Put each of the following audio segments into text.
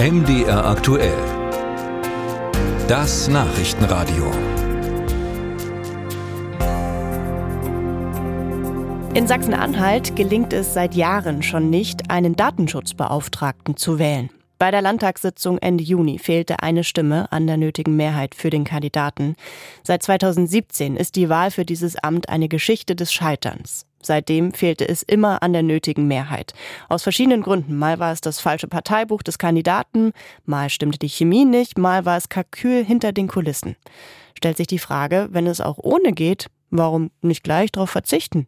MDR aktuell. Das Nachrichtenradio. In Sachsen-Anhalt gelingt es seit Jahren schon nicht, einen Datenschutzbeauftragten zu wählen. Bei der Landtagssitzung Ende Juni fehlte eine Stimme an der nötigen Mehrheit für den Kandidaten. Seit 2017 ist die Wahl für dieses Amt eine Geschichte des Scheiterns. Seitdem fehlte es immer an der nötigen Mehrheit. Aus verschiedenen Gründen. Mal war es das falsche Parteibuch des Kandidaten, mal stimmte die Chemie nicht, mal war es Kalkül hinter den Kulissen. Stellt sich die Frage, wenn es auch ohne geht, warum nicht gleich darauf verzichten?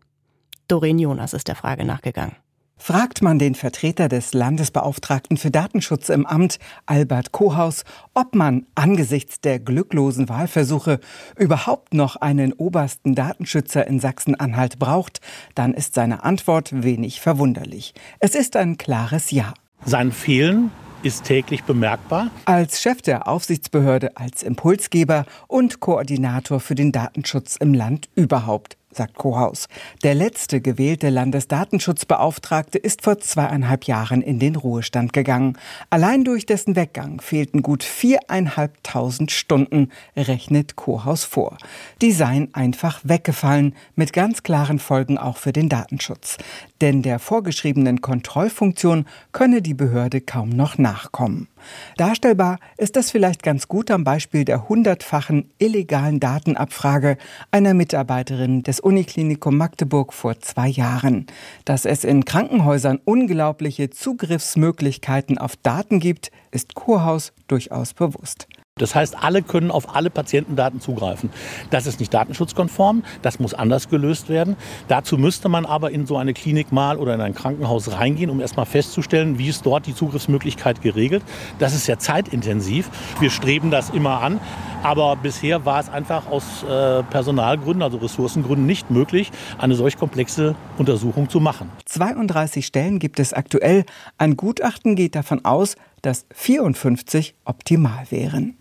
Doreen Jonas ist der Frage nachgegangen. Fragt man den Vertreter des Landesbeauftragten für Datenschutz im Amt, Albert Kohaus, ob man angesichts der glücklosen Wahlversuche überhaupt noch einen obersten Datenschützer in Sachsen-Anhalt braucht, dann ist seine Antwort wenig verwunderlich. Es ist ein klares Ja. Sein Fehlen ist täglich bemerkbar. Als Chef der Aufsichtsbehörde, als Impulsgeber und Koordinator für den Datenschutz im Land überhaupt sagt Kohaus. Der letzte gewählte Landesdatenschutzbeauftragte ist vor zweieinhalb Jahren in den Ruhestand gegangen. Allein durch dessen Weggang fehlten gut viereinhalbtausend Stunden, rechnet Kohaus vor. Die seien einfach weggefallen, mit ganz klaren Folgen auch für den Datenschutz. Denn der vorgeschriebenen Kontrollfunktion könne die Behörde kaum noch nachkommen. Darstellbar ist das vielleicht ganz gut am Beispiel der hundertfachen illegalen Datenabfrage einer Mitarbeiterin des Uniklinikum Magdeburg vor zwei Jahren. Dass es in Krankenhäusern unglaubliche Zugriffsmöglichkeiten auf Daten gibt, ist Kurhaus durchaus bewusst. Das heißt, alle können auf alle Patientendaten zugreifen. Das ist nicht datenschutzkonform, das muss anders gelöst werden. Dazu müsste man aber in so eine Klinik mal oder in ein Krankenhaus reingehen, um erstmal festzustellen, wie ist dort die Zugriffsmöglichkeit geregelt. Das ist ja zeitintensiv. Wir streben das immer an. Aber bisher war es einfach aus äh, Personalgründen, also Ressourcengründen, nicht möglich, eine solch komplexe Untersuchung zu machen. 32 Stellen gibt es aktuell. Ein Gutachten geht davon aus, dass 54 optimal wären.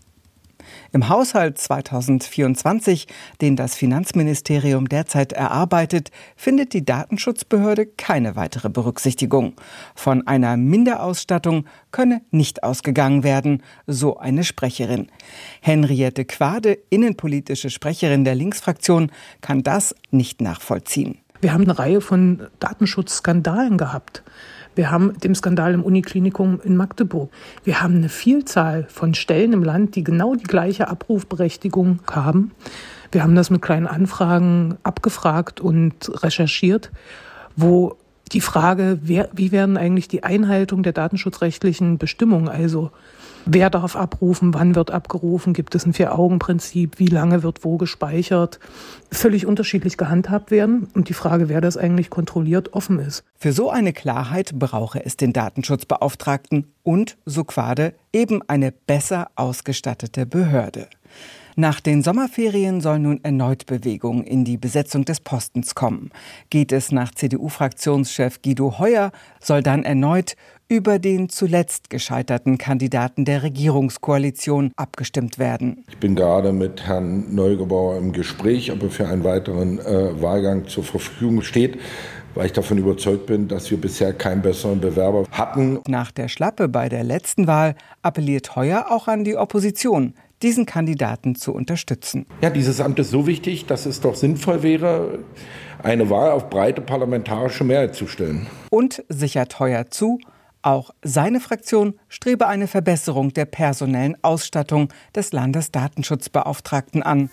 Im Haushalt 2024, den das Finanzministerium derzeit erarbeitet, findet die Datenschutzbehörde keine weitere Berücksichtigung. Von einer Minderausstattung könne nicht ausgegangen werden, so eine Sprecherin. Henriette Quade, innenpolitische Sprecherin der Linksfraktion, kann das nicht nachvollziehen. Wir haben eine Reihe von Datenschutzskandalen gehabt. Wir haben den Skandal im Uniklinikum in Magdeburg. Wir haben eine Vielzahl von Stellen im Land, die genau die gleiche Abrufberechtigung haben. Wir haben das mit kleinen Anfragen abgefragt und recherchiert, wo die Frage, wer, wie werden eigentlich die Einhaltung der datenschutzrechtlichen Bestimmungen, also Wer darf abrufen? Wann wird abgerufen? Gibt es ein Vier-Augen-Prinzip? Wie lange wird wo gespeichert? Völlig unterschiedlich gehandhabt werden und die Frage, wer das eigentlich kontrolliert, offen ist. Für so eine Klarheit brauche es den Datenschutzbeauftragten und, so Quade, eben eine besser ausgestattete Behörde. Nach den Sommerferien soll nun erneut Bewegung in die Besetzung des Postens kommen. Geht es nach CDU-Fraktionschef Guido Heuer, soll dann erneut über den zuletzt gescheiterten Kandidaten der Regierungskoalition abgestimmt werden. Ich bin gerade mit Herrn Neugebauer im Gespräch, ob er für einen weiteren äh, Wahlgang zur Verfügung steht weil ich davon überzeugt bin, dass wir bisher keinen besseren Bewerber hatten. Nach der Schlappe bei der letzten Wahl appelliert Heuer auch an die Opposition, diesen Kandidaten zu unterstützen. Ja, dieses Amt ist so wichtig, dass es doch sinnvoll wäre, eine Wahl auf breite parlamentarische Mehrheit zu stellen. Und sichert Heuer zu, auch seine Fraktion strebe eine Verbesserung der personellen Ausstattung des Landesdatenschutzbeauftragten an.